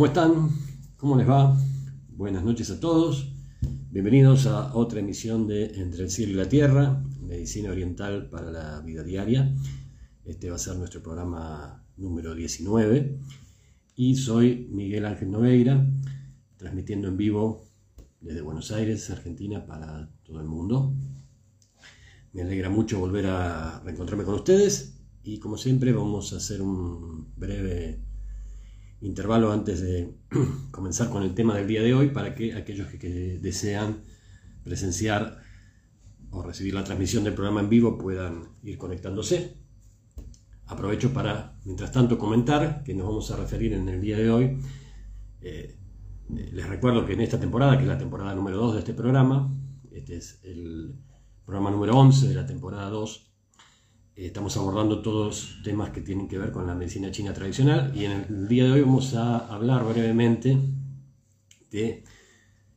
¿Cómo están? ¿Cómo les va? Buenas noches a todos. Bienvenidos a otra emisión de Entre el cielo y la tierra, medicina oriental para la vida diaria. Este va a ser nuestro programa número 19 y soy Miguel Ángel Noveira, transmitiendo en vivo desde Buenos Aires, Argentina, para todo el mundo. Me alegra mucho volver a reencontrarme con ustedes y como siempre vamos a hacer un breve intervalo antes de comenzar con el tema del día de hoy para que aquellos que, desean presenciar o recibir la transmisión del programa en vivo puedan ir conectándose. Aprovecho para, mientras tanto, comentar que nos vamos a referir en el día de hoy. Eh, les recuerdo que en esta temporada, que es la temporada número 2 de este programa, este es el programa número 11 de la temporada 2, eh, estamos abordando todos temas que tienen que ver con la medicina china tradicional y en el día de hoy vamos a hablar brevemente de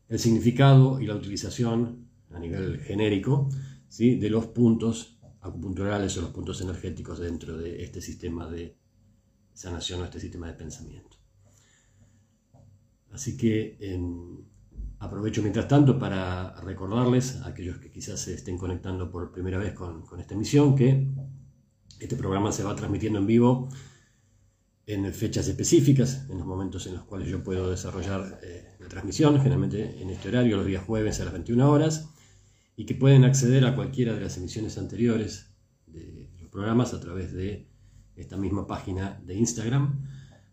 el significado y la utilización a nivel genérico ¿sí? de los puntos acupunturales o los puntos energéticos dentro de este sistema de sanación o este sistema de pensamiento. Así que aprovecho mientras tanto para recordarles a aquellos que quizás se estén conectando por primera vez con, con esta emisión que este programa se va transmitiendo en vivo en fechas específicas, en los momentos en los cuales yo puedo desarrollar eh, la transmisión, generalmente en este horario, los días jueves a las 21 horas, y que pueden acceder a cualquiera de las emisiones anteriores de los programas a través de esta misma página de Instagram,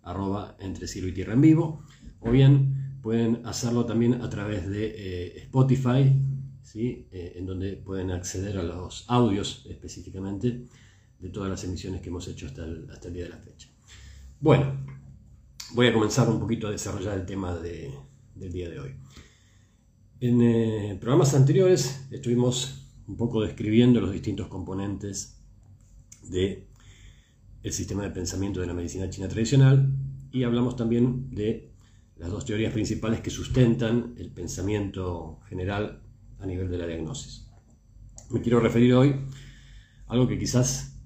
arroba entre cielo y tierra en vivo, o bien pueden hacerlo también a través de eh, Spotify, ¿sí? Eh, en donde pueden acceder a los audios específicamente de todas las emisiones que hemos hecho hasta el, día de la fecha. Bueno, voy a comenzar un poquito a desarrollar el tema del día de hoy. En eh, programas anteriores estuvimos un poco describiendo los distintos componentes del el sistema de pensamiento de la medicina china tradicional y hablamos también de las dos teorías principales que sustentan el pensamiento general a nivel de la diagnosis. Me quiero referir hoy a algo que quizás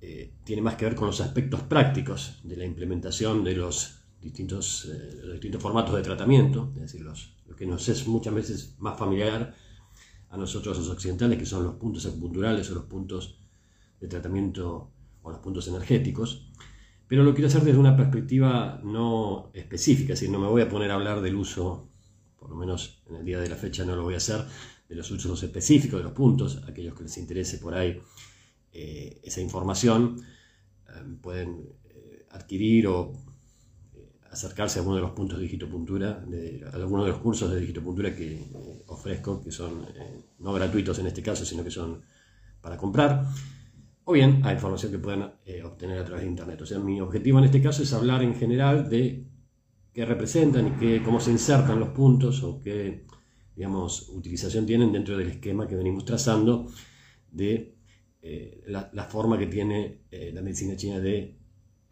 eh, tiene más que ver con los aspectos prácticos de la implementación de los distintos, eh, distintos formatos de tratamiento, es decir, los, lo que nos es muchas veces más familiar a nosotros los occidentales, que son los puntos acupunturales o los puntos de tratamiento o los puntos energéticos, pero lo quiero hacer desde una perspectiva no específica, es decir, no me voy a poner a hablar del uso, por lo menos en el día de la fecha no lo voy a hacer, de los usos específicos de los puntos, aquellos que les interese por ahí eh, esa información, eh, pueden eh, adquirir o acercarse a alguno de los puntos de digitopuntura, de, algunos de los cursos de digitopuntura que ofrezco, que son no gratuitos en este caso, sino que son para comprar, o bien a información que puedan obtener a través de Internet. O sea, mi objetivo en este caso es hablar en general de qué representan y qué, cómo se insertan los puntos o qué, digamos, utilización tienen dentro del esquema que venimos trazando de eh, la, forma que tiene eh, la medicina china de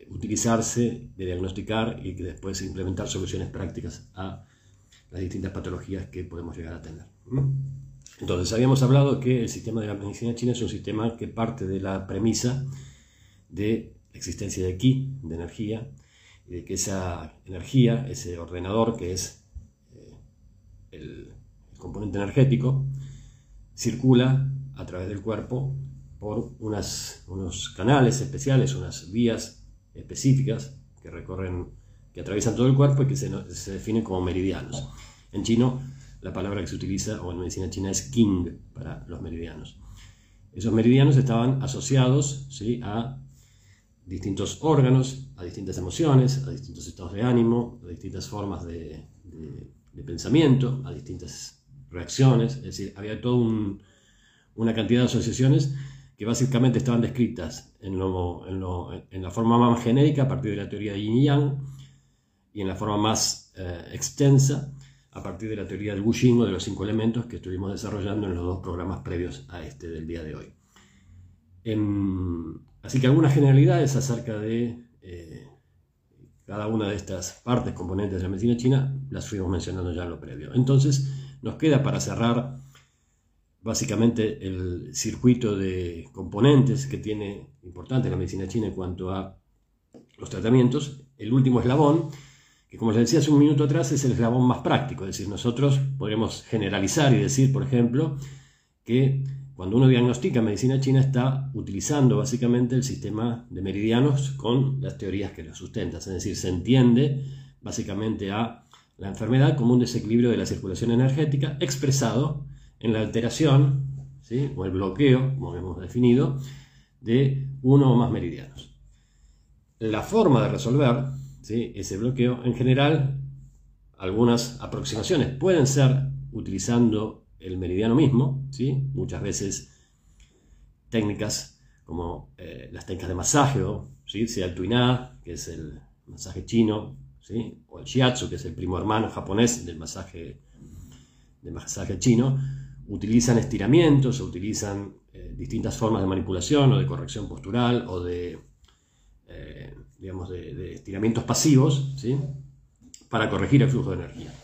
utilizarse, de diagnosticar y que después implementar soluciones prácticas a las distintas patologías que podemos llegar a tener. Entonces, habíamos hablado que el sistema de la medicina china es un sistema que parte de la premisa de la existencia de ki, de energía, y de que esa energía, ese ordenador que es eh, el componente energético, circula a través del cuerpo por unos canales especiales, unas vías específicas que recorren, que atraviesan todo el cuerpo y que se, se definen como meridianos. En chino, la palabra que se utiliza, o en medicina china, es king para los meridianos. Esos meridianos estaban asociados ¿sí? a distintos órganos, a distintas emociones, a distintos estados de ánimo, a distintas formas de, pensamiento, a distintas reacciones. Es decir, había toda una cantidad de asociaciones que básicamente estaban descritas en, la forma más genérica a partir de la teoría de Yin Yang y en la forma más eh, extensa a partir de la teoría del Wu o de los cinco elementos que estuvimos desarrollando en los dos programas previos a este del día de hoy. Em, así que algunas generalidades acerca de eh, cada una de estas partes, componentes de la medicina china, las fuimos mencionando ya en lo previo. Entonces, nos queda para cerrar básicamente el circuito de componentes que tiene importante la medicina china en cuanto a los tratamientos, el último eslabón, que como les decía hace un minuto atrás es el eslabón más práctico, es decir, nosotros podríamos generalizar y decir, por ejemplo, que cuando uno diagnostica medicina china está utilizando básicamente el sistema de meridianos con las teorías que lo sustentan, es decir, se entiende básicamente a la enfermedad como un desequilibrio de la circulación energética expresado en la alteración ¿sí? o el bloqueo, como hemos definido, de uno o más meridianos. La forma de resolver ese bloqueo, en general, algunas aproximaciones pueden ser utilizando el meridiano mismo, ¿sí? muchas veces técnicas como eh, las técnicas de masaje, ¿sí? sea el tuiná, que es el masaje chino, ¿sí? o el shiatsu, que es el primo hermano japonés del masaje, del masaje chino, utilizan estiramientos o utilizan eh, distintas formas de manipulación o de corrección postural o de, eh, digamos, de, estiramientos pasivos ¿sí? para corregir el flujo de energía.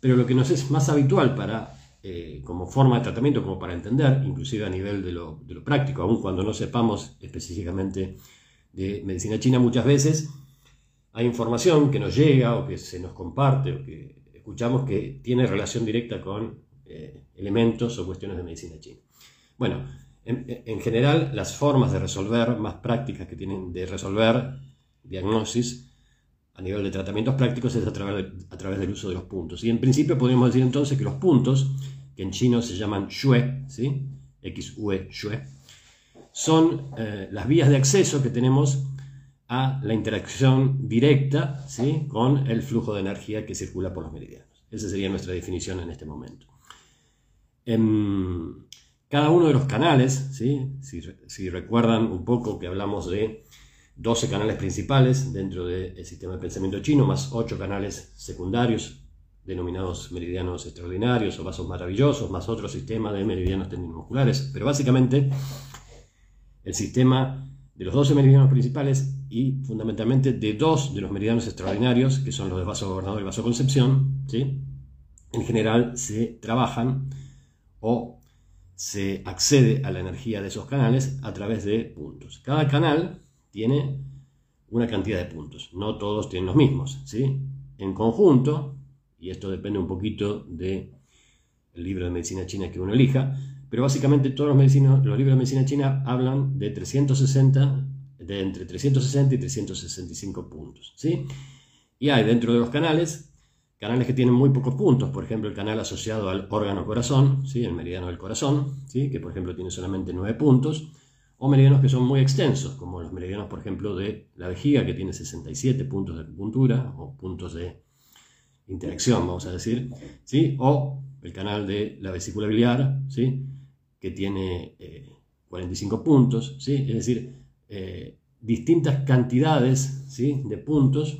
Pero lo que nos es más habitual para, eh, como forma de tratamiento, como para entender, inclusive a nivel de lo, práctico, aun cuando no sepamos específicamente de medicina china, muchas veces hay información que nos llega o que se nos comparte o que escuchamos que tiene relación directa con eh, elementos o cuestiones de medicina china. Bueno, en, general las formas de resolver más prácticas que tienen de resolver diagnosis a nivel de tratamientos prácticos es a través, a través del uso de los puntos. Y en principio podríamos decir entonces que los puntos, que en chino se llaman xue, ¿sí? X-U-E, xue, son eh, las vías de acceso que tenemos a la interacción directa ¿sí? con el flujo de energía que circula por los meridianos. Esa sería nuestra definición en este momento. En cada uno de los canales, ¿sí? si, recuerdan un poco que hablamos de 12 canales principales dentro del sistema de pensamiento chino, más 8 canales secundarios denominados meridianos extraordinarios o vasos maravillosos, más otro sistema de meridianos tendinomusculares. Pero básicamente el sistema de los 12 meridianos principales y fundamentalmente de dos de los meridianos extraordinarios, que son los de vaso gobernador y vaso concepción, ¿sí? en general se trabajan o se accede a la energía de esos canales a través de puntos. Cada canal tiene una cantidad de puntos, no todos tienen los mismos. ¿sí? En conjunto, y esto depende un poquito del libro de medicina china que uno elija, pero básicamente todos los, los libros de medicina china hablan de 360, de entre 360 y 365 puntos. ¿sí? Y hay dentro de los canales Canales que tienen muy pocos puntos, por ejemplo el canal asociado al órgano corazón, ¿sí? el meridiano del corazón, ¿sí? que por ejemplo tiene solamente 9 puntos, o meridianos que son muy extensos, como los meridianos por ejemplo de la vejiga, que tiene 67 puntos de acupuntura, o puntos de interacción, vamos a decir, ¿sí? o el canal de la vesícula biliar, ¿sí? que tiene 45 eh, puntos, ¿sí? es decir, eh, distintas cantidades ¿sí? de puntos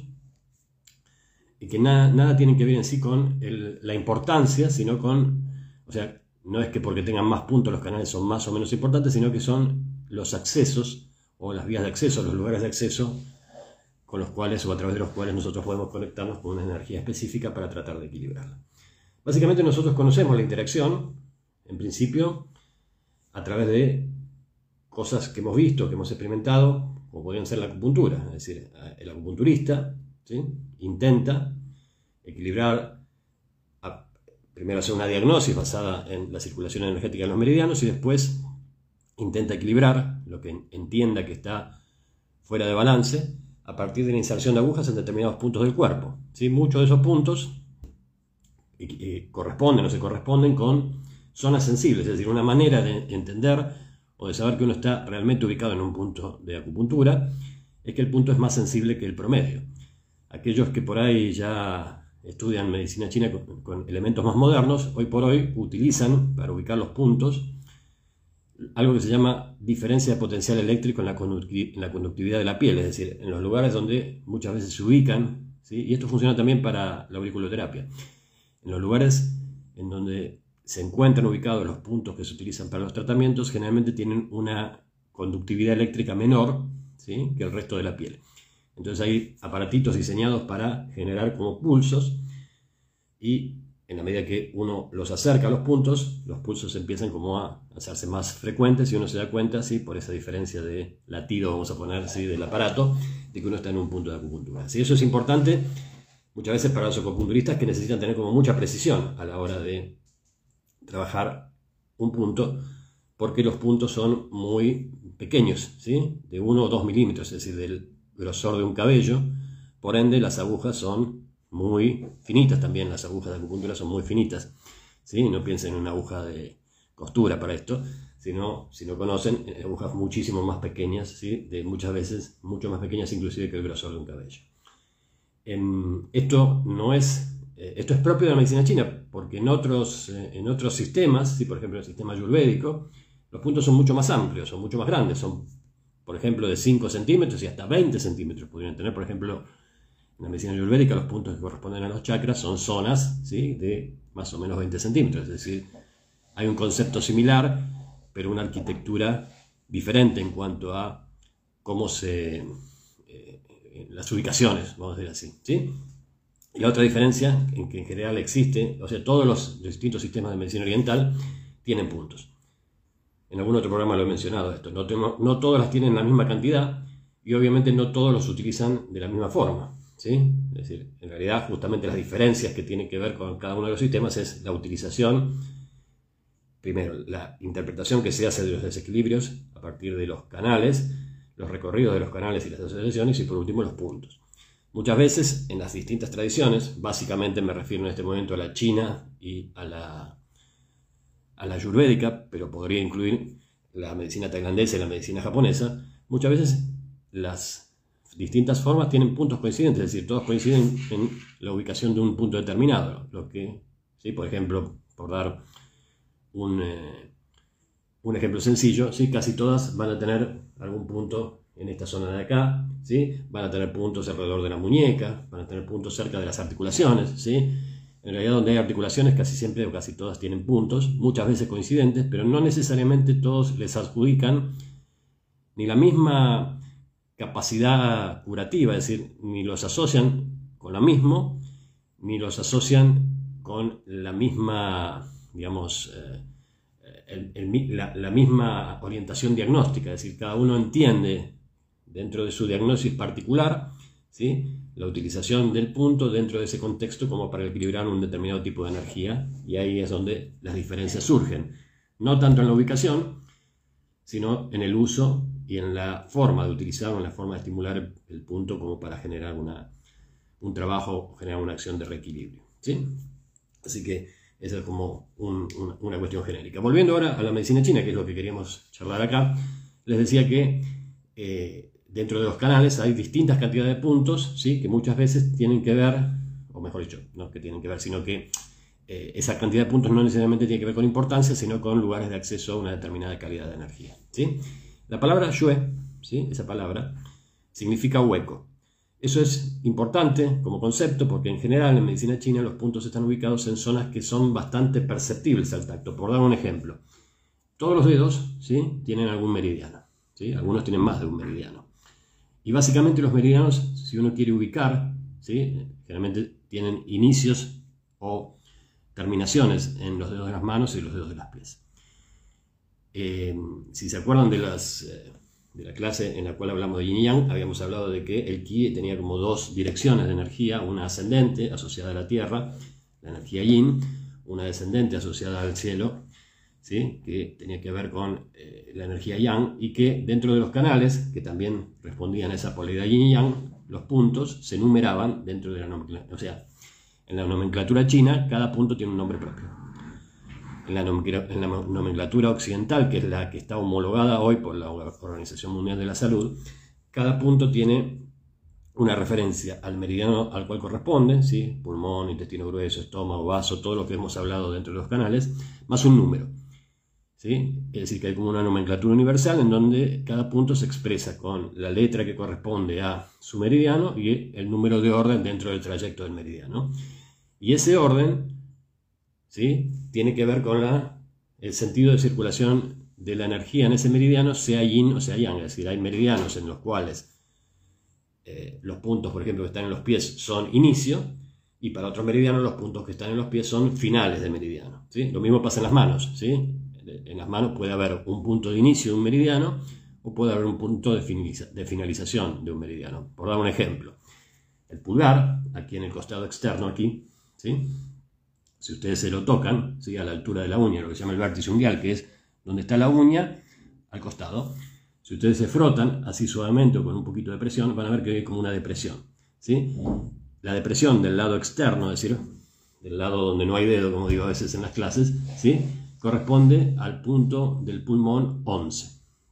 y que nada, nada tienen que ver en sí con la importancia, sino con, o sea, no es que porque tengan más puntos los canales son más o menos importantes, sino que son los accesos o las vías de acceso, los lugares de acceso con los cuales o a través de los cuales nosotros podemos conectarnos con una energía específica para tratar de equilibrarla. Básicamente nosotros conocemos la interacción, en principio, a través de cosas que hemos visto, que hemos experimentado, como podrían ser la acupuntura, es decir, el acupunturista intenta equilibrar, primero hacer una diagnosis basada en la circulación energética de los meridianos y después intenta equilibrar lo que entienda que está fuera de balance a partir de la inserción de agujas en determinados puntos del cuerpo. ¿sí? Muchos de esos puntos corresponden o se corresponden con zonas sensibles, es decir, una manera de entender o de saber que uno está realmente ubicado en un punto de acupuntura es que el punto es más sensible que el promedio aquellos que por ahí ya estudian medicina china con, elementos más modernos, hoy por hoy utilizan para ubicar los puntos algo que se llama diferencia de potencial eléctrico en la, conductividad de la piel, es decir, en los lugares donde muchas veces se ubican, y esto funciona también para la auriculoterapia, en los lugares en donde se encuentran ubicados los puntos que se utilizan para los tratamientos, generalmente tienen una conductividad eléctrica menor ¿sí? que el resto de la piel. Entonces hay aparatitos diseñados para generar como pulsos y en la medida que uno los acerca a los puntos, los pulsos empiezan como a hacerse más frecuentes y uno se da cuenta, ¿sí? por esa diferencia de latido, vamos a poner, ¿sí? del aparato, de que uno está en un punto de acupuntura. Si Eso es importante muchas veces para los acupunturistas que necesitan tener como mucha precisión a la hora de trabajar un punto, porque los puntos son muy pequeños, ¿sí? de 1 o 2 milímetros, es decir, del grosor de un cabello, por ende las agujas son muy finitas también, las agujas de acupuntura son muy finitas, ¿sí? no piensen en una aguja de costura para esto, sino, si no conocen, agujas muchísimo más pequeñas, ¿sí? de muchas veces mucho más pequeñas inclusive que el grosor de un cabello. esto no es eh, esto es propio de la medicina china, porque en otros, eh, en otros sistemas, ¿sí? por ejemplo el sistema ayurvédico, los puntos son mucho más amplios, son mucho más grandes, son, por ejemplo, de 5 centímetros y hasta 20 centímetros. Podrían tener, por ejemplo, en la medicina ayurvédica, los puntos que corresponden a los chakras son zonas ¿sí? de más o menos 20 centímetros. Es decir, hay un concepto similar, pero una arquitectura diferente en cuanto a cómo se. Eh, las ubicaciones, vamos a decir así. ¿sí? Y la otra diferencia, en que en general existe, o sea, todos los distintos sistemas de medicina oriental tienen puntos. En algún otro programa lo he mencionado esto. No, no todas las tienen la misma cantidad y obviamente no todos los utilizan de la misma forma. ¿Sí? Es decir, en realidad justamente las diferencias que tienen que ver con cada uno de los sistemas es la utilización, primero, la interpretación que se hace de los desequilibrios a partir de los canales, los recorridos de los canales y las asociaciones y por último los puntos. Muchas veces en las distintas tradiciones, básicamente me refiero en este momento a la china y a la a la pero podría incluir la medicina tailandesa y la medicina japonesa, muchas veces las distintas formas tienen puntos coincidentes, es decir, todos coinciden en la ubicación de un punto determinado. Lo que, ¿sí? por ejemplo, por dar un, eh, un ejemplo sencillo, ¿sí? casi todas van a tener algún punto en esta zona de acá, ¿sí? van a tener puntos alrededor de la muñeca, van a tener puntos cerca de las articulaciones, ¿sí? En realidad donde hay articulaciones casi siempre o casi todas tienen puntos, muchas veces coincidentes, pero no necesariamente todos les adjudican ni la misma capacidad curativa, es decir, ni los asocian con lo mismo, ni los asocian con la misma, digamos, eh, la, misma orientación diagnóstica, es decir, cada uno entiende dentro de su diagnóstico particular, ¿sí? la utilización del punto dentro de ese contexto como para equilibrar un determinado tipo de energía y ahí es donde las diferencias surgen. No tanto en la ubicación, sino en el uso y en la forma de utilizarlo, en la forma de estimular el punto como para generar una, un trabajo, generar una acción de reequilibrio. ¿sí? Así que esa es como una cuestión genérica. Volviendo ahora a la medicina china, que es lo que queríamos charlar acá, les decía que eh, dentro de los canales hay distintas cantidades de puntos, ¿sí? que muchas veces tienen que ver, o mejor dicho, no que tienen que ver, sino que eh, esa cantidad de puntos no necesariamente tiene que ver con importancia, sino con lugares de acceso a una determinada calidad de energía. ¿sí? La palabra yue, ¿sí? esa palabra, significa hueco. Eso es importante como concepto porque en general en medicina china los puntos están ubicados en zonas que son bastante perceptibles al tacto. Por dar un ejemplo, todos los dedos ¿sí? tienen algún meridiano. ¿sí? Algunos tienen más de un meridiano. Y básicamente los meridianos, si uno quiere ubicar, ¿sí? generalmente tienen inicios o terminaciones en los dedos de las manos y los dedos de las pies. Eh, si se acuerdan de, las, eh, de la clase en la cual hablamos de yin y yang, habíamos hablado de que el ki tenía como dos direcciones de energía, una ascendente asociada a la tierra, la energía yin, una descendente asociada al cielo, que tenía que ver con eh, la energía yang y que dentro de los canales, que también respondían a esa polaridad yin y yang, los puntos se numeraban dentro de la nomenclatura. O sea, en la nomenclatura china, cada punto tiene un nombre propio. En la, en la nomenclatura occidental, que es la que está homologada hoy por la Organización Mundial de la Salud, cada punto tiene una referencia al meridiano al cual corresponde, ¿sí? pulmón, intestino grueso, estómago, vaso, todo lo que hemos hablado dentro de los canales, más un número. Es decir, que hay como una nomenclatura universal en donde cada punto se expresa con la letra que corresponde a su meridiano y el número de orden dentro del trayecto del meridiano. Y ese orden ¿sí? Tiene que ver con el sentido de circulación de la energía en ese meridiano, sea yin o sea yang. Es decir, hay meridianos en los cuales eh, los puntos, por ejemplo, que están en los pies son inicio, y para otros meridianos los puntos que están en los pies son finales de meridiano. Lo mismo pasa en las manos. ¿sí? en las manos puede haber un punto de inicio de un meridiano o puede haber un punto de, finalización de un meridiano. Por dar un ejemplo, el pulgar aquí en el costado externo, aquí, ¿sí? Si ustedes se lo tocan, ¿sí? a la altura de la uña, lo que se llama el vértice unguial, que es donde está la uña, al costado. Si ustedes se frotan así suavemente o con un poquito de presión, van a ver que hay como una depresión. ¿sí? La depresión del lado externo, es decir, del lado donde no hay dedo, como digo a veces en las clases, ¿sí? corresponde al punto del pulmón 11.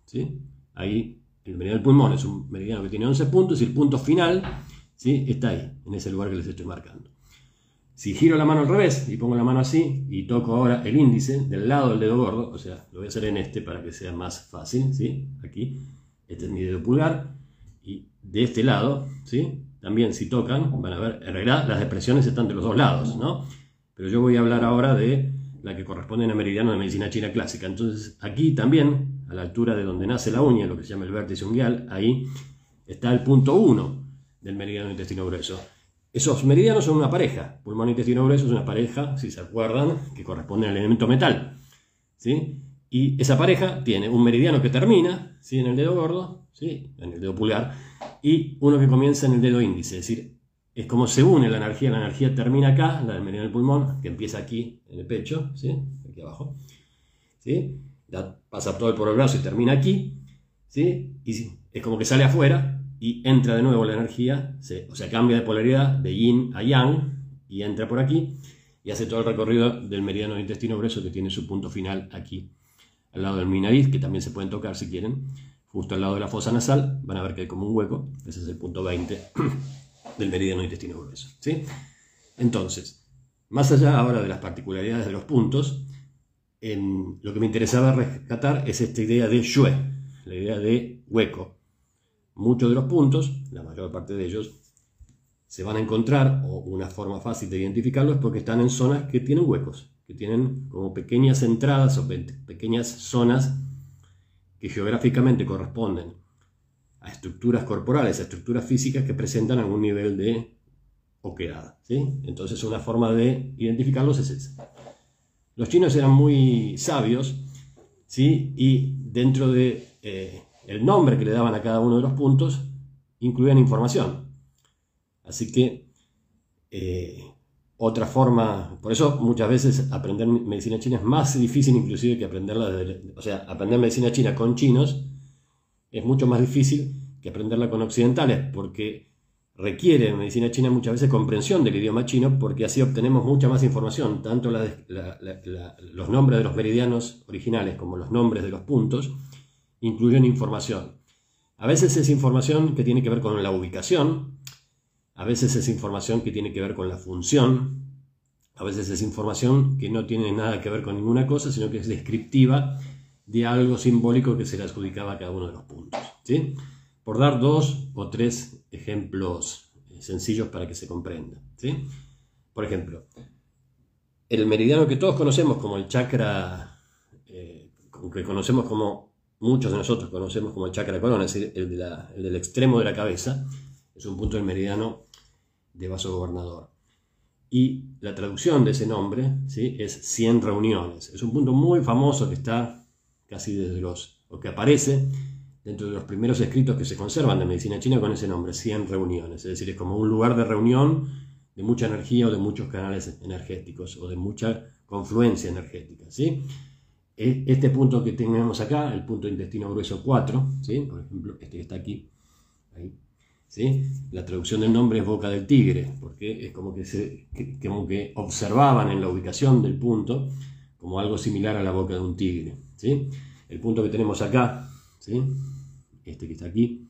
¿sí? Ahí el meridiano del pulmón es un meridiano que tiene 11 puntos y el punto final ¿sí? está ahí, en ese lugar que les estoy marcando. Si giro la mano al revés y pongo la mano así y toco ahora el índice del lado del dedo gordo, o sea, lo voy a hacer en este para que sea más fácil, ¿sí? Aquí, este es mi dedo pulgar y de este lado, ¿sí? También si tocan, van a ver, en realidad las depresiones están de los dos lados, ¿no? Pero yo voy a hablar ahora de la que corresponde a meridiano de medicina china clásica. Entonces aquí también, a la altura de donde nace la uña, lo que se llama el vértice unguial, ahí está el punto 1 del meridiano del intestino grueso. Esos meridianos son una pareja. Pulmón e intestino grueso es una pareja, si se acuerdan, que corresponde al elemento metal. ¿sí? Y esa pareja tiene un meridiano que termina ¿sí? en el dedo gordo, ¿sí? en el dedo pulgar, y uno que comienza en el dedo índice. Es decir, es como se une la energía. La energía termina acá, la del meridiano del pulmón, que empieza aquí en el pecho, ¿sí? aquí abajo. ¿sí? pasa todo por el brazo y termina aquí. ¿sí? Y es como que sale afuera y entra de nuevo la energía, o sea, cambia de polaridad de yin a yang y entra por aquí y hace todo el recorrido del meridiano intestino grueso que tiene su punto final aquí, al lado del mi nariz, que también se pueden tocar si quieren, justo al lado de la fosa nasal, van a ver que hay como un hueco, ese es el punto 20 del meridiano del intestino grueso. ¿sí? Entonces, más allá ahora de las particularidades de los puntos, en, lo que me interesaba rescatar es esta idea de shue, la idea de hueco, Muchos de los puntos, la mayor parte de ellos, se van a encontrar, o una forma fácil de identificarlos, porque están en zonas que tienen huecos, que tienen como pequeñas entradas o pequeñas zonas que geográficamente corresponden a estructuras corporales, a estructuras físicas que presentan algún nivel de oquedad. ¿sí? Entonces una forma de identificarlos es esa. Los chinos eran muy sabios ¿sí? y dentro de eh, el nombre que le daban a cada uno de los puntos incluían información. Así que eh, otra forma, por eso muchas veces aprender medicina china es más difícil inclusive que aprenderla, o sea, aprender medicina china con chinos es mucho más difícil que aprenderla con occidentales, porque requiere medicina china muchas veces comprensión del idioma chino, porque así obtenemos mucha más información, tanto los nombres de los meridianos originales como los nombres de los puntos, incluyen información. A veces es información que tiene que ver con la ubicación, a veces es información que tiene que ver con la función, a veces es información que no tiene nada que ver con ninguna cosa, sino que es descriptiva de algo simbólico que se le adjudicaba a cada uno de los puntos. ¿sí? Por dar dos o tres ejemplos eh, sencillos para que se comprenda. ¿sí? Por ejemplo, el meridiano que todos conocemos como el chakra, eh, que conocemos como muchos de nosotros conocemos como el chakra corona, es decir, el, del extremo de la cabeza, es un punto del meridiano de vaso gobernador. Y la traducción de ese nombre ¿sí? es 100 reuniones. Es un punto muy famoso que está casi desde los, o que aparece dentro de los primeros escritos que se conservan de medicina china con ese nombre, 100 reuniones. Es decir, es como un lugar de reunión de mucha energía o de muchos canales energéticos o de mucha confluencia energética. ¿sí? E, este punto que tenemos acá, el punto intestino grueso 4, ¿sí? por ejemplo, este que está aquí, ¿sí? la traducción del nombre es boca del tigre, porque es como que, se, como que observaban en la ubicación del punto como algo similar a la boca de un tigre. ¿sí? El punto que tenemos acá, ¿sí? este que está aquí,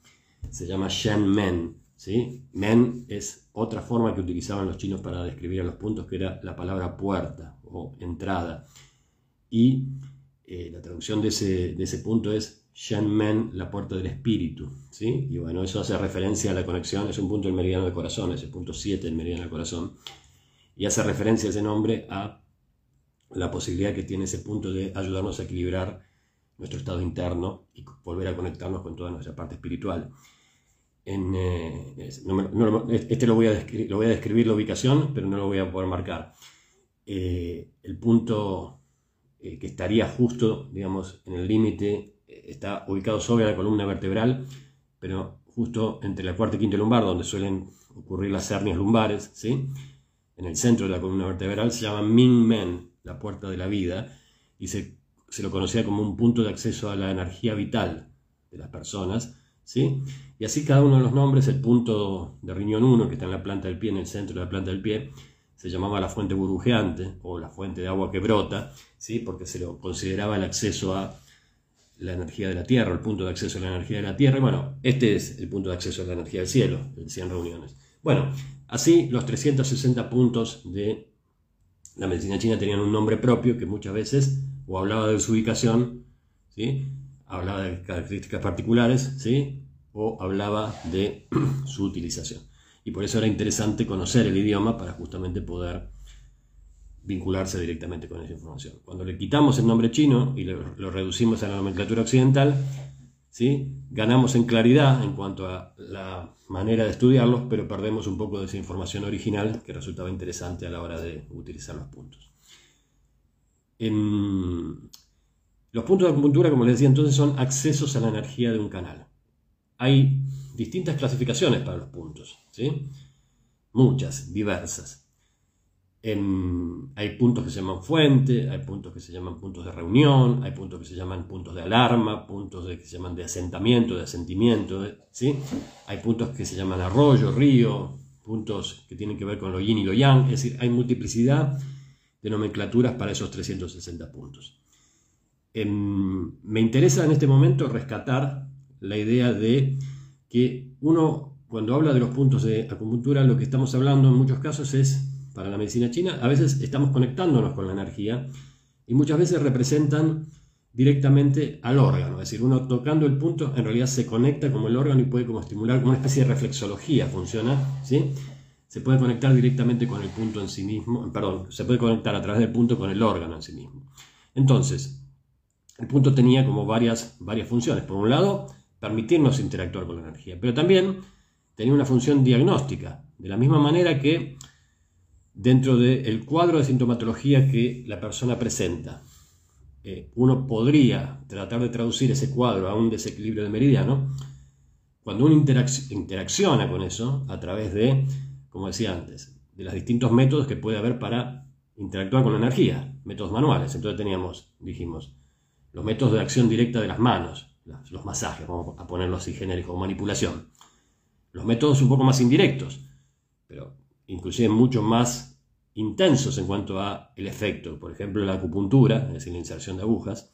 se llama Shen Men. ¿sí? Men es otra forma que utilizaban los chinos para describir a los puntos, que era la palabra puerta o entrada. Y eh, la traducción de ese, punto es Men, la puerta del espíritu. ¿sí? Y bueno, eso hace referencia a la conexión, es un punto del meridiano del corazón, es el punto 7 del meridiano del corazón. Y hace referencia ese nombre a la posibilidad que tiene ese punto de ayudarnos a equilibrar nuestro estado interno y volver a conectarnos con toda nuestra parte espiritual. En, eh, este lo voy, a lo voy a describir la ubicación, pero no lo voy a poder marcar. Eh, el punto eh, que estaría justo, digamos, en el límite, eh, está ubicado sobre la columna vertebral, pero justo entre la cuarta y quinta lumbar, donde suelen ocurrir las hernias lumbares, ¿sí? en el centro de la columna vertebral, se llama Ming Men, la puerta de la vida, y se, se lo conocía como un punto de acceso a la energía vital de las personas, ¿sí? Y así cada uno de los nombres, el punto de riñón 1, que está en la planta del pie, en el centro de la planta del pie, se llamaba la fuente burbujeante o la fuente de agua que brota, ¿sí? porque se lo consideraba el acceso a la energía de la Tierra, el punto de acceso a la energía de la Tierra. bueno, este es el punto de acceso a la energía del cielo, el 100 reuniones. Bueno, así los 360 puntos de la medicina china tenían un nombre propio que muchas veces o hablaba de su ubicación, ¿sí? hablaba de características particulares, ¿sí? o hablaba de su utilización. Y por eso era interesante conocer el idioma para justamente poder vincularse directamente con esa información. Cuando le quitamos el nombre chino y lo, reducimos a la nomenclatura occidental, ¿sí? ganamos en claridad en cuanto a la manera de estudiarlos, pero perdemos un poco de esa información original que resultaba interesante a la hora de utilizar los puntos. los puntos de acupuntura, como les decía entonces, son accesos a la energía de un canal. Hay distintas clasificaciones para los puntos, ¿sí? muchas, diversas hay puntos que se llaman fuente, hay puntos que se llaman puntos de reunión, hay puntos que se llaman puntos de alarma, puntos que se llaman de asentamiento, de asentimiento, ¿sí? hay puntos que se llaman arroyo, río, puntos que tienen que ver con lo yin y lo yang, es decir, hay multiplicidad de nomenclaturas para esos 360 puntos. Em, me interesa en este momento rescatar la idea de que uno, cuando habla de los puntos de acupuntura, lo que estamos hablando en muchos casos es para la medicina china, a veces estamos conectándonos con la energía y muchas veces representan directamente al órgano, es decir, uno tocando el punto en realidad se conecta como el órgano y puede como estimular, como una especie de reflexología funciona, ¿sí? Se puede conectar directamente con el punto en sí mismo, perdón, se puede conectar a través del punto con el órgano en sí mismo. Entonces, el punto tenía como varias, varias funciones. Por un lado, permitirnos interactuar con la energía, pero también tenía una función diagnóstica, de la misma manera que dentro del cuadro de sintomatología que la persona presenta. Eh, uno podría tratar de traducir ese cuadro a un desequilibrio de meridiano cuando uno interacciona con eso a través de, como decía antes, de los distintos métodos que puede haber para interactuar con la energía, métodos manuales. Entonces teníamos, dijimos, los métodos de acción directa de las manos, los masajes, vamos a ponerlo así genérico, manipulación. Los métodos un poco más indirectos, pero inclusive mucho más intensos en cuanto a el efecto. Por ejemplo, la acupuntura, es decir, la inserción de agujas.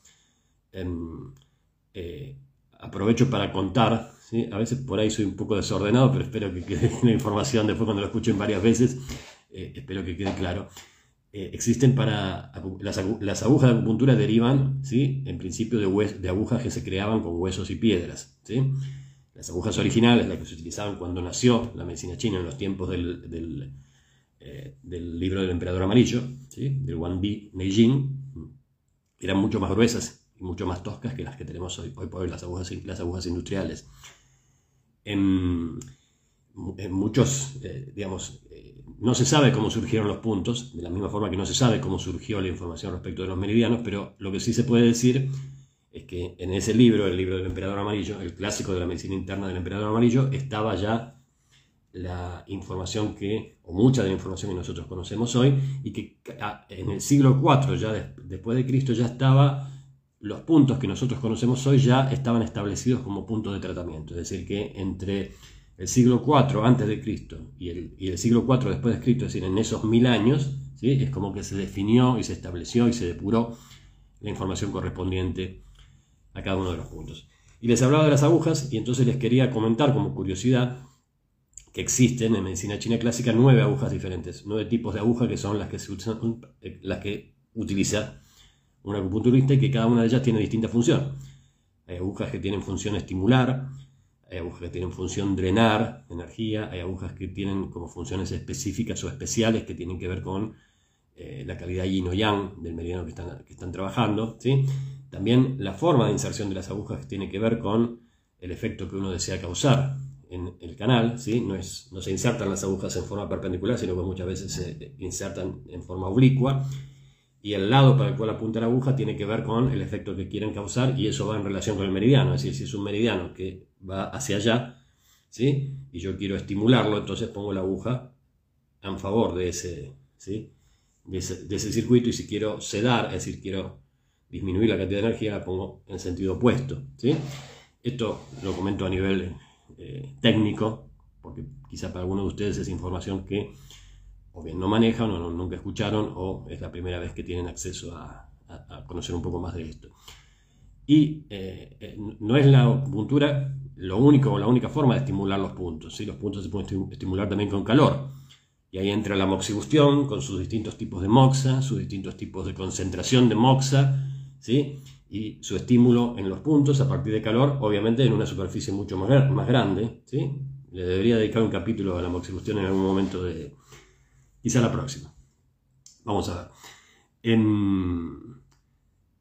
Em, eh, aprovecho para contar, a veces por ahí soy un poco desordenado, pero espero que quede la información después cuando lo escuchen varias veces, eh, espero que quede claro. Eh, existen para las, agujas de acupuntura derivan, ¿sí? en principio, de, de, agujas que se creaban con huesos y piedras. ¿sí? Las agujas originales, las que se utilizaban cuando nació la medicina china en los tiempos del, eh, del libro del emperador amarillo, ¿sí? del Wanbi Neijing, eran mucho más gruesas y mucho más toscas que las que tenemos hoy, hoy por hoy, las agujas, las agujas industriales. En, muchos, eh, digamos, eh, no se sabe cómo surgieron los puntos, de la misma forma que no se sabe cómo surgió la información respecto de los meridianos, pero lo que sí se puede decir es que en ese libro, el libro del emperador amarillo, el clásico de la medicina interna del emperador amarillo, estaba ya la información que, o mucha de la información que nosotros conocemos hoy, y que ah, en el siglo IV, ya después de Cristo, ya estaba, los puntos que nosotros conocemos hoy ya estaban establecidos como puntos de tratamiento. Es decir, que entre el siglo IV antes de Cristo y el, y el siglo IV después de Cristo, es decir, en esos mil años, ¿sí? es como que se definió y se estableció y se depuró la información correspondiente a cada uno de los puntos. Y les hablaba de las agujas y entonces les quería comentar como curiosidad que existen en medicina china clásica nueve agujas diferentes, nueve tipos de agujas que son las que, se las que utiliza un acupunturista y que cada una de ellas tiene distinta función. Hay agujas que tienen función estimular, hay agujas que tienen función drenar energía, hay agujas que tienen como funciones específicas o especiales que tienen que ver con eh, la calidad yin o yang del meridiano que están, que están trabajando. ¿sí? También la forma de inserción de las agujas tiene que ver con el efecto que uno desea causar en el canal, ¿sí? no, es, no se insertan las agujas en forma perpendicular, sino que muchas veces se insertan en forma oblicua, y el lado para el cual apunta la aguja tiene que ver con el efecto que quieren causar, y eso va en relación con el meridiano, es decir, si es un meridiano que va hacia allá, ¿sí? y yo quiero estimularlo, entonces pongo la aguja en favor de ese, ¿sí? de ese, circuito y si quiero sedar, es decir, quiero disminuir la cantidad de energía, la pongo en sentido opuesto. ¿sí? Esto lo comento a nivel eh, técnico, porque quizá para algunos de ustedes es información que o bien no manejan o nunca escucharon o es la primera vez que tienen acceso a, conocer un poco más de esto. Y eh, eh, no es la acupuntura lo único o la única forma de estimular los puntos. ¿sí? Los puntos se pueden estimular también con calor. Y ahí entra la moxibustión con sus distintos tipos de moxa, sus distintos tipos de concentración de moxa, ¿sí? y su estímulo en los puntos a partir de calor, obviamente en una superficie mucho más, más grande. ¿sí? Le debería dedicar un capítulo a la moxibustión en algún momento de, quizá la próxima. Vamos a ver.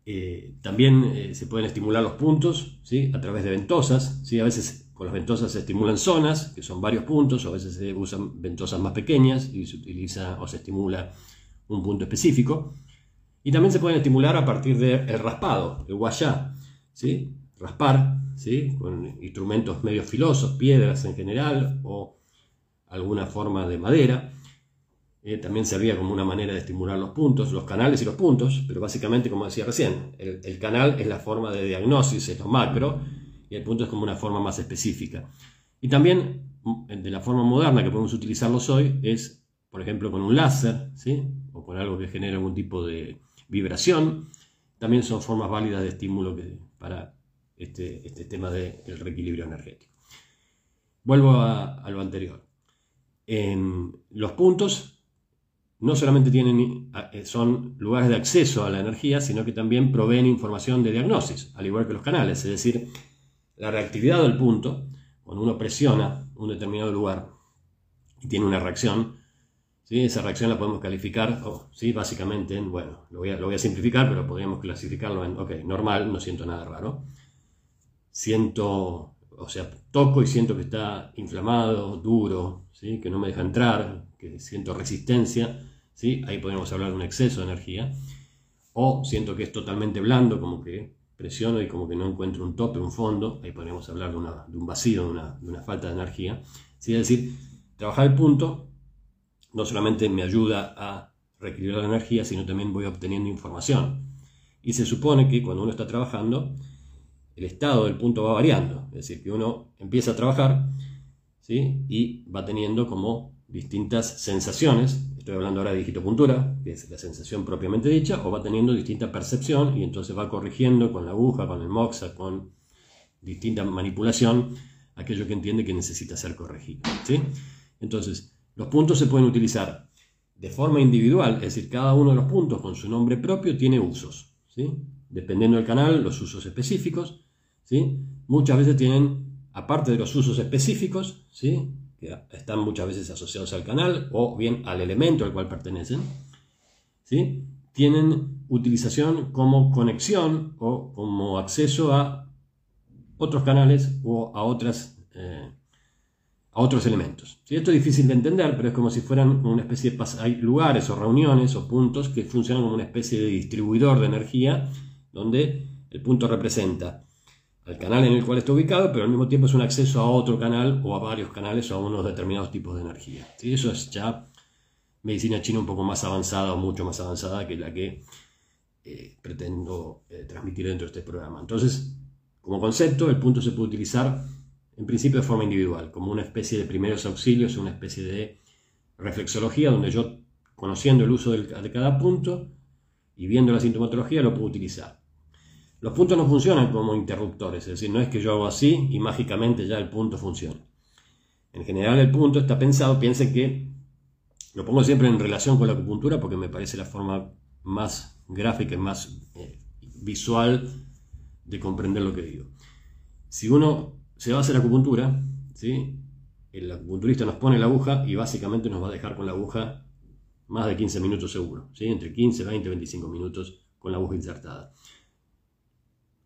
Eh, también eh, se pueden estimular los puntos ¿sí? a través de ventosas. ¿sí? A veces con las ventosas se estimulan zonas, que son varios puntos, o a veces se usan ventosas más pequeñas y se utiliza o se estimula un punto específico. Y también se pueden estimular a partir del raspado, el guayá. ¿sí? Raspar ¿sí? con instrumentos medio filosos, piedras en general, o alguna forma de madera. Eh, también servía como una manera de estimular los puntos, los canales y los puntos, pero básicamente, como decía recién, el, canal es la forma de diagnosis, es lo macro, y el punto es como una forma más específica. Y también, mm, de la forma moderna que podemos utilizarlos hoy, es, por ejemplo, con un láser, ¿sí? o con algo que genera algún tipo de vibración. También son formas válidas de estímulo para este, este tema del reequilibrio energético. Vuelvo a, a lo anterior. En los puntos no solamente tienen, eh, son lugares de acceso a la energía, sino que también proveen información de diagnosis, al igual que los canales. Es decir, la reactividad del punto, cuando uno presiona un determinado lugar y tiene una reacción, ¿sí? esa reacción la podemos calificar, ¿sí? básicamente en, bueno, lo voy, a, lo voy a simplificar, pero podríamos clasificarlo en, ok, normal, no siento nada raro. Siento, o sea, toco y siento que está inflamado, duro, ¿sí? que no me deja entrar, que siento resistencia Ahí podemos hablar de un exceso de energía. O siento que es totalmente blando, como que presiono y como que no encuentro un tope, un fondo. Ahí podríamos hablar de, un vacío, de una, falta de energía. Es decir, trabajar el punto no solamente me ayuda a reequilibrar la energía, sino también voy obteniendo información. Y se supone que cuando uno está trabajando, el estado del punto va variando. Es decir, que uno empieza a trabajar y va teniendo como distintas sensaciones estoy hablando ahora de digitopuntura, que es la sensación propiamente dicha, o va teniendo distinta percepción y entonces va corrigiendo con la aguja, con el moxa, con distinta manipulación, aquello que entiende que necesita ser corregido. Entonces, los puntos se pueden utilizar de forma individual, es decir, cada uno de los puntos con su nombre propio tiene usos. ¿sí? Dependiendo del canal, los usos específicos. ¿sí? Muchas veces tienen, aparte de los usos específicos, ¿sí? que están muchas veces asociados al canal o bien al elemento al cual pertenecen, ¿sí? tienen utilización como conexión o como acceso a otros canales o a, otras, eh, a otros elementos. Esto es difícil de entender, pero es como si fueran una especie de... Hay lugares o reuniones o puntos que funcionan como una especie de distribuidor de energía donde el punto representa al canal en el cual está ubicado, pero al mismo tiempo es un acceso a otro canal o a varios canales o a unos determinados tipos de energía. Eso es ya medicina china un poco más avanzada o mucho más avanzada que la que eh, pretendo eh, transmitir dentro de este programa. Entonces, como concepto, el punto se puede utilizar en principio de forma individual, como una especie de primeros auxilios, una especie de reflexología donde yo, conociendo el uso de cada punto y viendo la sintomatología, lo puedo utilizar. Los puntos no funcionan como interruptores, es decir, no es que yo hago así y mágicamente ya el punto funciona. En general el punto está pensado, piense que lo pongo siempre en relación con la acupuntura porque me parece la forma más gráfica y más eh, visual de comprender lo que digo. Si uno se va a hacer acupuntura, ¿sí? el acupunturista nos pone la aguja y básicamente nos va a dejar con la aguja más de 15 minutos seguro, ¿sí? entre 15, 20, 25 minutos con la aguja insertada.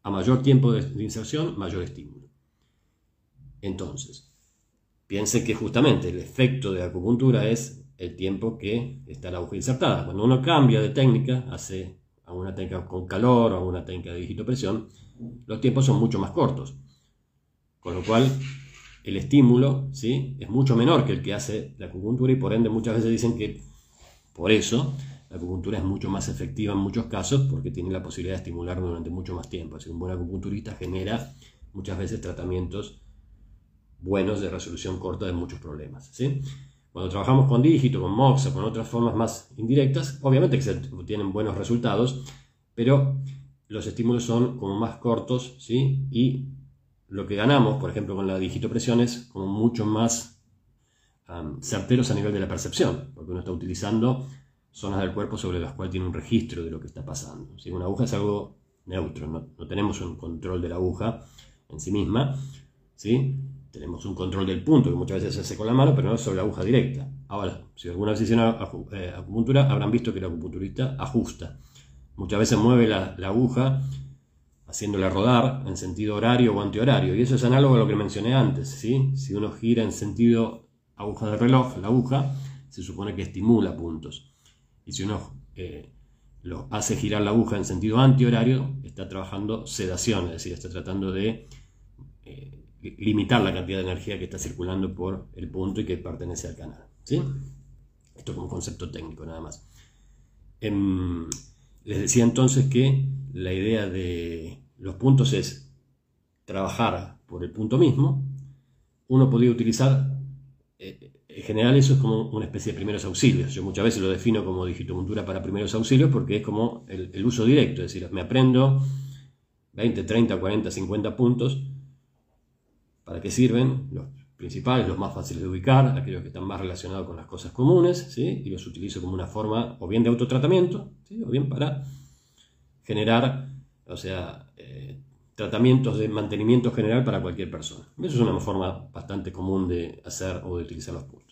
A mayor tiempo de, inserción, mayor estímulo. Entonces, piensen que justamente el efecto de acupuntura es el tiempo que está la aguja insertada. Cuando uno cambia de técnica, hace a una técnica con calor o a una técnica de digitopresión, los tiempos son mucho más cortos. Con lo cual, el estímulo ¿sí? es mucho menor que el que hace la acupuntura y por ende muchas veces dicen que por eso la acupuntura es mucho más efectiva en muchos casos porque tiene la posibilidad de estimular durante mucho más tiempo. Así un buen acupunturista genera muchas veces tratamientos buenos de resolución corta de muchos problemas. ¿sí? Cuando trabajamos con dígito, con moxa, con otras formas más indirectas, obviamente que se tienen buenos resultados, pero los estímulos son como más cortos, ¿sí? Y lo que ganamos, por ejemplo, con la digitopresión es como mucho más certeros a nivel de la percepción, porque uno está utilizando zonas del cuerpo sobre las cuales tiene un registro de lo que está pasando. Una aguja es algo neutro, no, tenemos un control de la aguja en sí misma, ¿sí? tenemos un control del punto que muchas veces se hace con la mano, pero no sobre la aguja directa. Ahora, si alguna vez hicieron eh, acupuntura, habrán visto que el acupunturista ajusta. Muchas veces mueve la, aguja haciéndola rodar en sentido horario o antihorario. Y eso es análogo a lo que mencioné antes. ¿sí? Si uno gira en sentido aguja de reloj, la aguja, se supone que estimula puntos. Y si uno eh, lo hace girar la aguja en sentido antihorario, está trabajando sedación, es decir, está tratando de eh, limitar la cantidad de energía que está circulando por el punto y que pertenece al canal. ¿sí? Esto como concepto técnico nada más. Em, les decía entonces que la idea de los puntos es trabajar por el punto mismo. Uno podría utilizar, eh, en general eso es como una especie de primeros auxilios. Yo muchas veces lo defino como digitopuntura para primeros auxilios porque es como el, uso directo, es decir, me aprendo 20, 30, 40, 50 puntos ¿Para qué sirven? Los principales, los más fáciles de ubicar, aquellos que están más relacionados con las cosas comunes, ¿sí? y los utilizo como una forma o bien de autotratamiento, ¿sí? o bien para generar, o sea, eh, tratamientos de mantenimiento general para cualquier persona. Eso es una forma bastante común de hacer o de utilizar los puntos.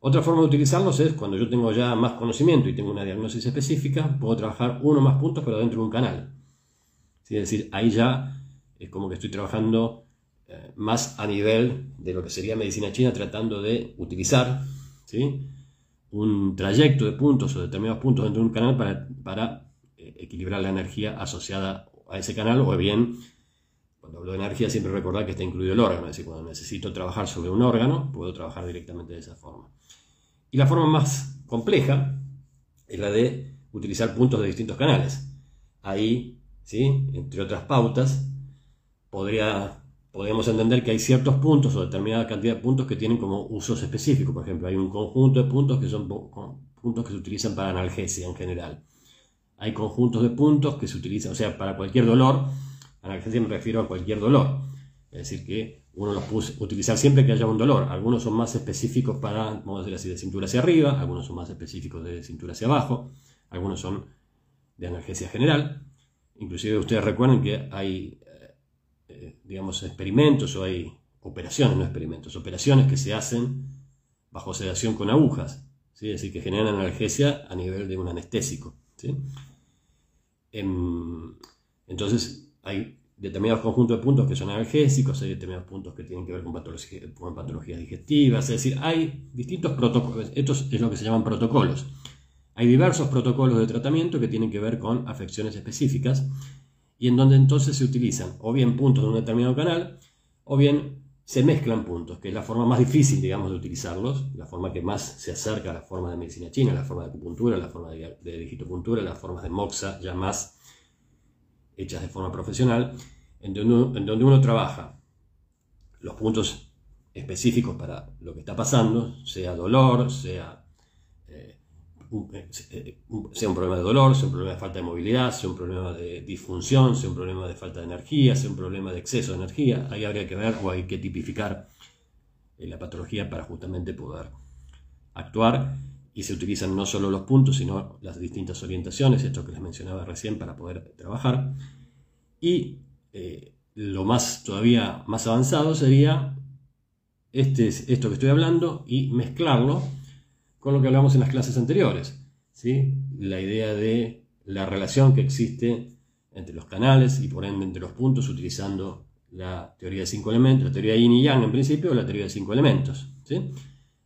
Otra forma de utilizarlos es cuando yo tengo ya más conocimiento y tengo una diagnosis específica, puedo trabajar uno más puntos pero dentro de un canal. Es decir, ahí ya es como que estoy trabajando eh, más a nivel de lo que sería medicina china, tratando de utilizar ¿sí? un trayecto de puntos o determinados puntos dentro de un canal para, para eh, equilibrar la energía asociada a ese canal, o bien, hablo de energía, siempre recordar que está incluido el órgano, es decir, cuando necesito trabajar sobre un órgano, puedo trabajar directamente de esa forma. Y la forma más compleja es la de utilizar puntos de distintos canales. Ahí, ¿sí? entre otras pautas, podría podemos entender que hay ciertos puntos o determinada cantidad de puntos que tienen como usos específicos. Por ejemplo, hay un conjunto de puntos que son puntos que se utilizan para analgesia en general. Hay conjuntos de puntos que se utilizan, o sea, para cualquier dolor. Analgesia me refiero a cualquier dolor. Es decir, que uno los puede utilizar siempre que haya un dolor. Algunos son más específicos para, vamos a decir así, de cintura hacia arriba, algunos son más específicos de cintura hacia abajo, algunos son de analgesia general. Inclusive ustedes recuerden que hay eh, digamos, experimentos o hay operaciones, no experimentos, operaciones que se hacen bajo sedación con agujas, ¿sí? es decir, que generan analgesia a nivel de un anestésico. Em, entonces, hay determinados conjuntos de puntos que son analgésicos, hay determinados puntos que tienen que ver con, con patologías digestivas, es decir, hay distintos protocolos, esto es lo que se llaman protocolos. Hay diversos protocolos de tratamiento que tienen que ver con afecciones específicas y en donde entonces se utilizan o bien puntos de un determinado canal o bien se mezclan puntos, que es la forma más difícil, digamos, de utilizarlos, la forma que más se acerca a la forma de medicina china, la forma de acupuntura, la forma de, digitopuntura, las formas de moxa ya más hechas de forma profesional, en donde en donde uno trabaja los puntos específicos para lo que está pasando, sea dolor, sea eh, eh, sea un problema de dolor, sea un problema de falta de movilidad, sea un problema de disfunción, sea un problema de falta de energía, sea un problema de exceso de energía, ahí habría que ver o hay que tipificar eh, la patología para justamente poder actuar y se utilizan no solo los puntos, sino las distintas orientaciones, esto que les mencionaba recién, para poder trabajar. Y lo más todavía más avanzado sería este, esto que estoy hablando y mezclarlo con lo que hablamos en las clases anteriores. ¿sí? La idea de la relación que existe entre los canales y por ende entre los puntos utilizando la teoría de cinco elementos, la teoría yin y yang en principio, o la teoría de cinco elementos. ¿sí?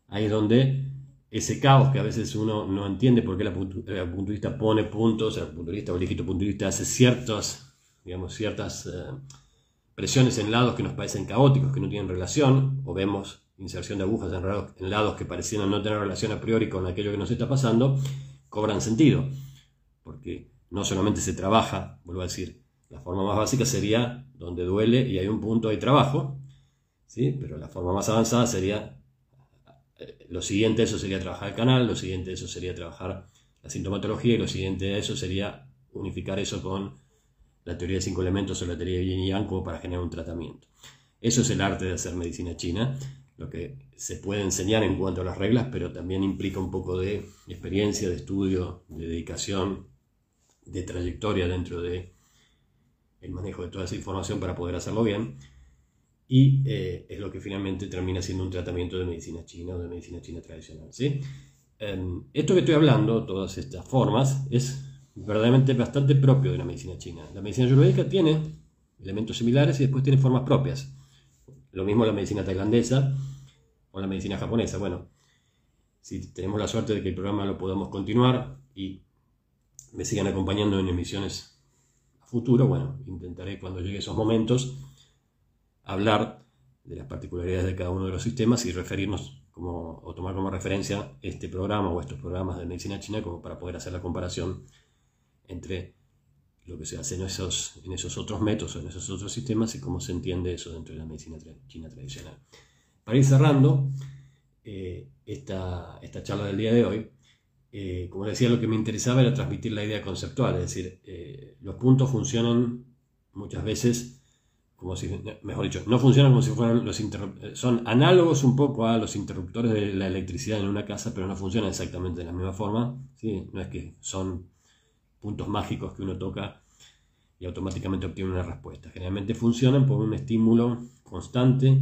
Ahí es donde ese caos que a veces uno no entiende por qué el acupunturista pone puntos, el acupunturista o el punturista hace ciertos, digamos, ciertas eh, presiones en lados que nos parecen caóticos, que no tienen relación, o vemos inserción de agujas en lados que parecieran no tener relación a priori con aquello que nos está pasando, cobran sentido. Porque no solamente se trabaja, vuelvo a decir, la forma más básica sería donde duele y hay un punto de trabajo, ¿sí? pero la forma más avanzada sería, eh, lo siguiente eso sería trabajar el canal, lo siguiente eso sería trabajar la sintomatología y lo siguiente eso sería unificar eso con la teoría de cinco elementos o la teoría de yin y yang como para generar un tratamiento. Eso es el arte de hacer medicina china, lo que se puede enseñar en cuanto a las reglas, pero también implica un poco de experiencia, de estudio, de dedicación, de trayectoria dentro de el manejo de toda esa información para poder hacerlo bien. Y eh, es lo que finalmente termina siendo un tratamiento de medicina china o de medicina china tradicional. ¿sí? Em, esto que estoy hablando, todas estas formas, es verdaderamente bastante propio de la medicina china. La medicina ayurvédica tiene elementos similares y después tiene formas propias. Lo mismo la medicina tailandesa o la medicina japonesa. Bueno, si tenemos la suerte de que el programa lo podamos continuar y me sigan acompañando en emisiones a futuro, bueno, intentaré cuando llegue esos momentos hablar de las particularidades de cada uno de los sistemas y referirnos como, o tomar como referencia este programa o estos programas de medicina china como para poder hacer la comparación entre lo que se hace en esos, en esos otros métodos, en esos otros sistemas y cómo se entiende eso dentro de la medicina china tradicional. Para ir cerrando eh, esta, esta charla del día de hoy, eh, como decía, lo que me interesaba era transmitir la idea conceptual, es decir, eh, los puntos funcionan muchas veces como si, mejor dicho, no funcionan como si fueran los son análogos un poco a los interruptores de la electricidad en una casa, pero no funcionan exactamente de la misma forma, ¿sí? no es que son puntos mágicos que uno toca y automáticamente obtiene una respuesta. Generalmente funcionan por un estímulo constante,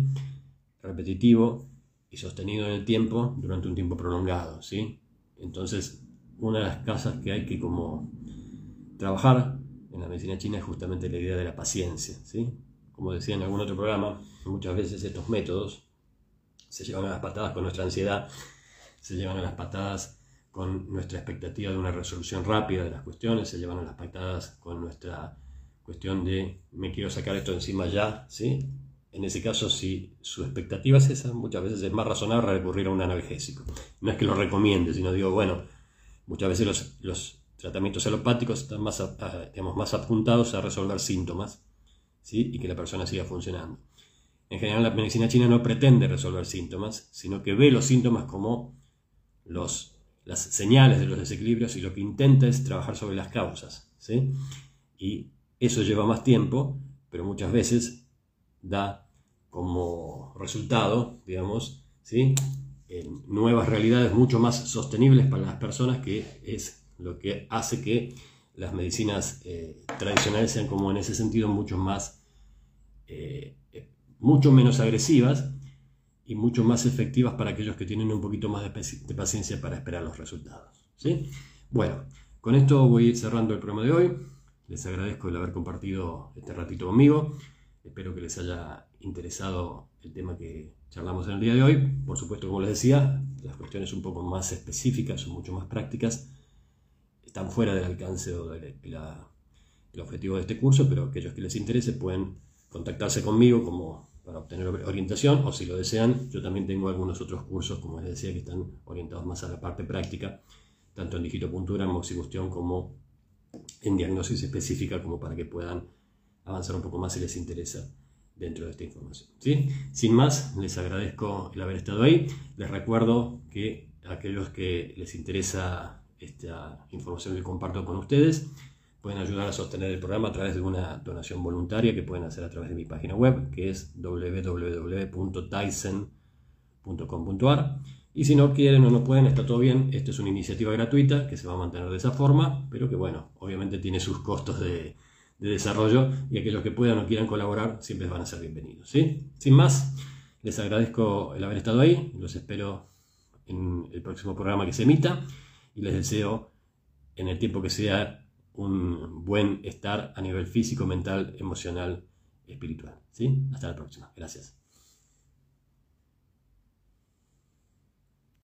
repetitivo y sostenido en el tiempo durante un tiempo prolongado, ¿sí? Entonces, una de las cosas que hay que como trabajar en la medicina china es justamente la idea de la paciencia, ¿sí? Como decía en algún otro programa, muchas veces estos métodos se llevan a las patadas con nuestra ansiedad, se llevan a las patadas con nuestra expectativa de una resolución rápida de las cuestiones, se llevan a las patadas con nuestra cuestión de me quiero sacar esto encima ya, ¿sí? En ese caso, si su expectativa es esa, muchas veces es más razonable recurrir a un analgésico. No es que lo recomiende, sino digo, bueno, muchas veces los, tratamientos alopáticos están más, digamos, más apuntados a resolver síntomas y que la persona siga funcionando. En general, la medicina china no pretende resolver síntomas, sino que ve los síntomas como los, las señales de los desequilibrios y lo que intenta es trabajar sobre las causas. ¿sí? Y eso lleva más tiempo, pero muchas veces da como resultado, digamos, ¿sí? nuevas realidades mucho más sostenibles para las personas, que es lo que hace que las medicinas eh, tradicionales sean como en ese sentido mucho más, eh, mucho menos agresivas y mucho más efectivas para aquellos que tienen un poquito más de, paciencia para esperar los resultados. ¿sí? Bueno, con esto voy cerrando el programa de hoy. Les agradezco el haber compartido este ratito conmigo. Espero que les haya interesado el tema que charlamos en el día de hoy. Por supuesto, como les decía, las cuestiones un poco más específicas o mucho más prácticas están fuera del alcance o del objetivo de este curso, pero aquellos que les interese pueden contactarse conmigo como para obtener orientación o si lo desean, yo también tengo algunos otros cursos, como les decía, que están orientados más a la parte práctica, tanto en digitopuntura, en moxibustión como en diagnosis específica, como para que puedan avanzar un poco más si les interesa dentro de esta información. ¿sí? Sin más, les agradezco el haber estado ahí. Les recuerdo que a aquellos que les interesa esta información que comparto con ustedes, pueden ayudar a sostener el programa a través de una donación voluntaria que pueden hacer a través de mi página web, que es www.tyson.com.ar. Y si no quieren o no pueden, está todo bien. Esta es una iniciativa gratuita que se va a mantener de esa forma, pero que bueno, obviamente tiene sus costos de, de desarrollo y aquellos que puedan o quieran colaborar siempre van a ser bienvenidos. Sin más, les agradezco el haber estado ahí, los espero en el próximo programa que se emita y les deseo en el tiempo que sea un buen estar a nivel físico, mental, emocional, espiritual. ¿sí? Hasta la próxima. Gracias.